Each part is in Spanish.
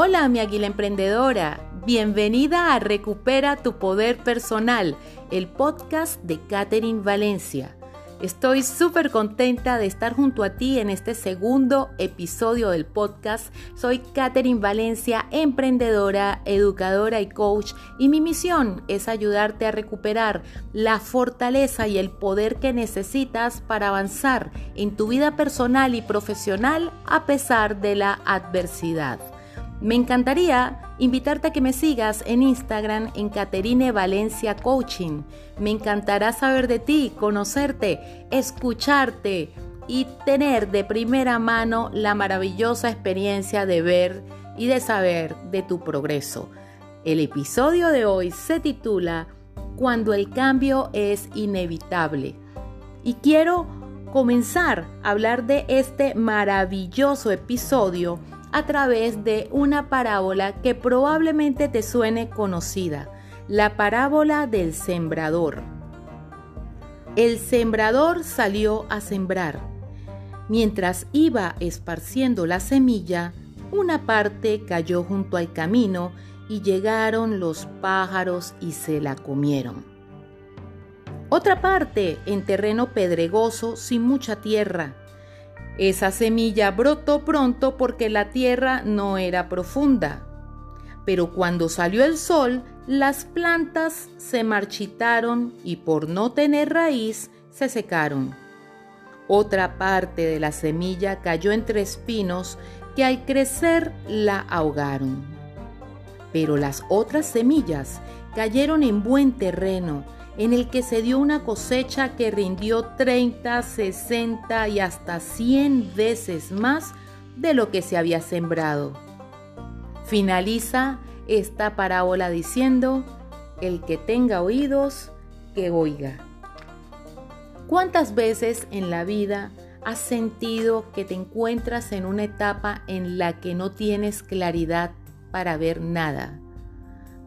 Hola mi águila emprendedora, bienvenida a Recupera tu Poder Personal, el podcast de Catherine Valencia. Estoy súper contenta de estar junto a ti en este segundo episodio del podcast. Soy Catherine Valencia, emprendedora, educadora y coach, y mi misión es ayudarte a recuperar la fortaleza y el poder que necesitas para avanzar en tu vida personal y profesional a pesar de la adversidad. Me encantaría invitarte a que me sigas en Instagram en Caterine Valencia Coaching. Me encantará saber de ti, conocerte, escucharte y tener de primera mano la maravillosa experiencia de ver y de saber de tu progreso. El episodio de hoy se titula Cuando el cambio es inevitable. Y quiero comenzar a hablar de este maravilloso episodio a través de una parábola que probablemente te suene conocida, la parábola del sembrador. El sembrador salió a sembrar. Mientras iba esparciendo la semilla, una parte cayó junto al camino y llegaron los pájaros y se la comieron. Otra parte en terreno pedregoso sin mucha tierra esa semilla brotó pronto porque la tierra no era profunda. Pero cuando salió el sol, las plantas se marchitaron y por no tener raíz se secaron. Otra parte de la semilla cayó entre espinos que al crecer la ahogaron. Pero las otras semillas cayeron en buen terreno en el que se dio una cosecha que rindió 30, 60 y hasta 100 veces más de lo que se había sembrado. Finaliza esta parábola diciendo, el que tenga oídos, que oiga. ¿Cuántas veces en la vida has sentido que te encuentras en una etapa en la que no tienes claridad para ver nada?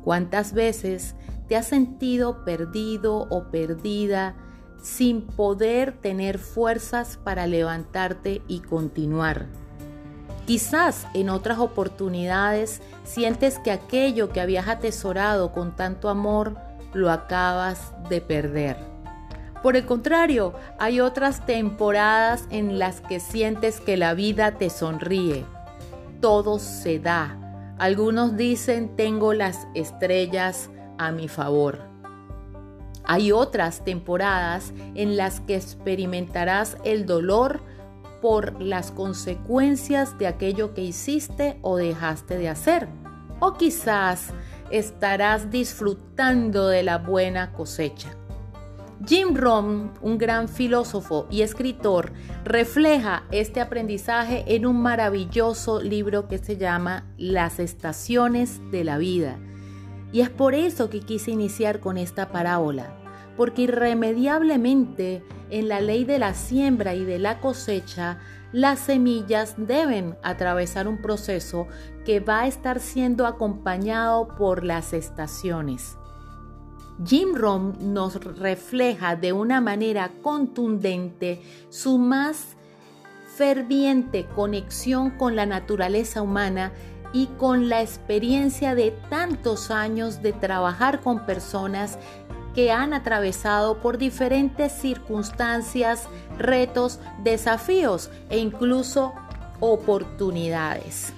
¿Cuántas veces ¿Te has sentido perdido o perdida sin poder tener fuerzas para levantarte y continuar? Quizás en otras oportunidades sientes que aquello que habías atesorado con tanto amor lo acabas de perder. Por el contrario, hay otras temporadas en las que sientes que la vida te sonríe. Todo se da. Algunos dicen tengo las estrellas a mi favor. Hay otras temporadas en las que experimentarás el dolor por las consecuencias de aquello que hiciste o dejaste de hacer. O quizás estarás disfrutando de la buena cosecha. Jim Rohn, un gran filósofo y escritor, refleja este aprendizaje en un maravilloso libro que se llama Las estaciones de la vida y es por eso que quise iniciar con esta parábola, porque irremediablemente en la ley de la siembra y de la cosecha, las semillas deben atravesar un proceso que va a estar siendo acompañado por las estaciones. Jim Rohn nos refleja de una manera contundente su más ferviente conexión con la naturaleza humana y con la experiencia de tantos años de trabajar con personas que han atravesado por diferentes circunstancias, retos, desafíos e incluso oportunidades.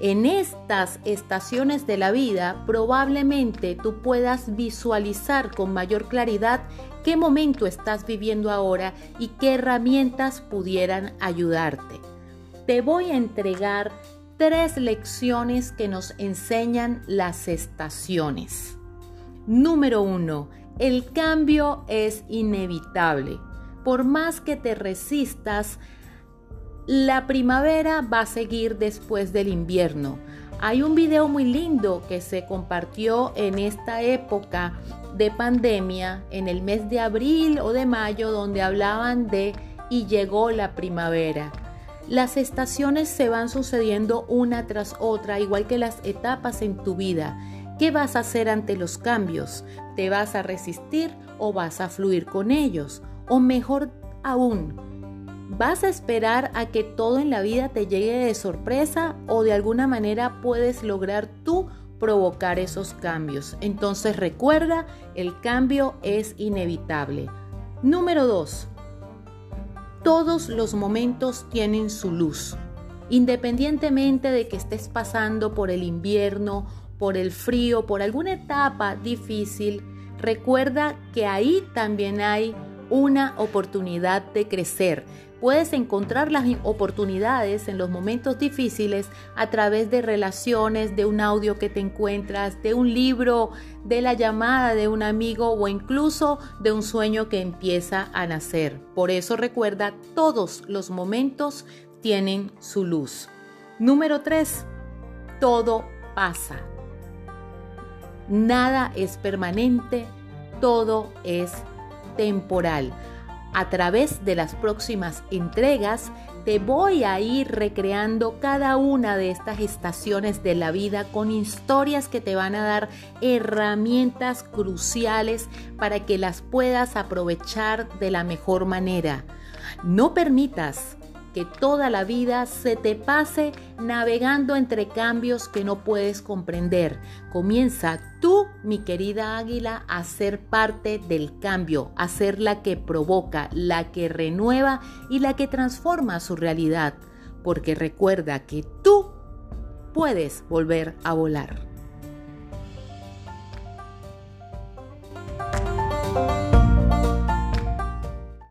En estas estaciones de la vida probablemente tú puedas visualizar con mayor claridad qué momento estás viviendo ahora y qué herramientas pudieran ayudarte. Te voy a entregar tres lecciones que nos enseñan las estaciones. Número uno, el cambio es inevitable. Por más que te resistas, la primavera va a seguir después del invierno. Hay un video muy lindo que se compartió en esta época de pandemia, en el mes de abril o de mayo, donde hablaban de y llegó la primavera. Las estaciones se van sucediendo una tras otra, igual que las etapas en tu vida. ¿Qué vas a hacer ante los cambios? ¿Te vas a resistir o vas a fluir con ellos? O mejor aún, ¿Vas a esperar a que todo en la vida te llegue de sorpresa o de alguna manera puedes lograr tú provocar esos cambios? Entonces recuerda, el cambio es inevitable. Número 2. Todos los momentos tienen su luz. Independientemente de que estés pasando por el invierno, por el frío, por alguna etapa difícil, recuerda que ahí también hay una oportunidad de crecer. Puedes encontrar las oportunidades en los momentos difíciles a través de relaciones, de un audio que te encuentras, de un libro, de la llamada de un amigo o incluso de un sueño que empieza a nacer. Por eso recuerda, todos los momentos tienen su luz. Número 3. Todo pasa. Nada es permanente, todo es temporal. A través de las próximas entregas te voy a ir recreando cada una de estas estaciones de la vida con historias que te van a dar herramientas cruciales para que las puedas aprovechar de la mejor manera. No permitas que toda la vida se te pase navegando entre cambios que no puedes comprender. Comienza tú, mi querida águila, a ser parte del cambio, a ser la que provoca, la que renueva y la que transforma su realidad. Porque recuerda que tú puedes volver a volar.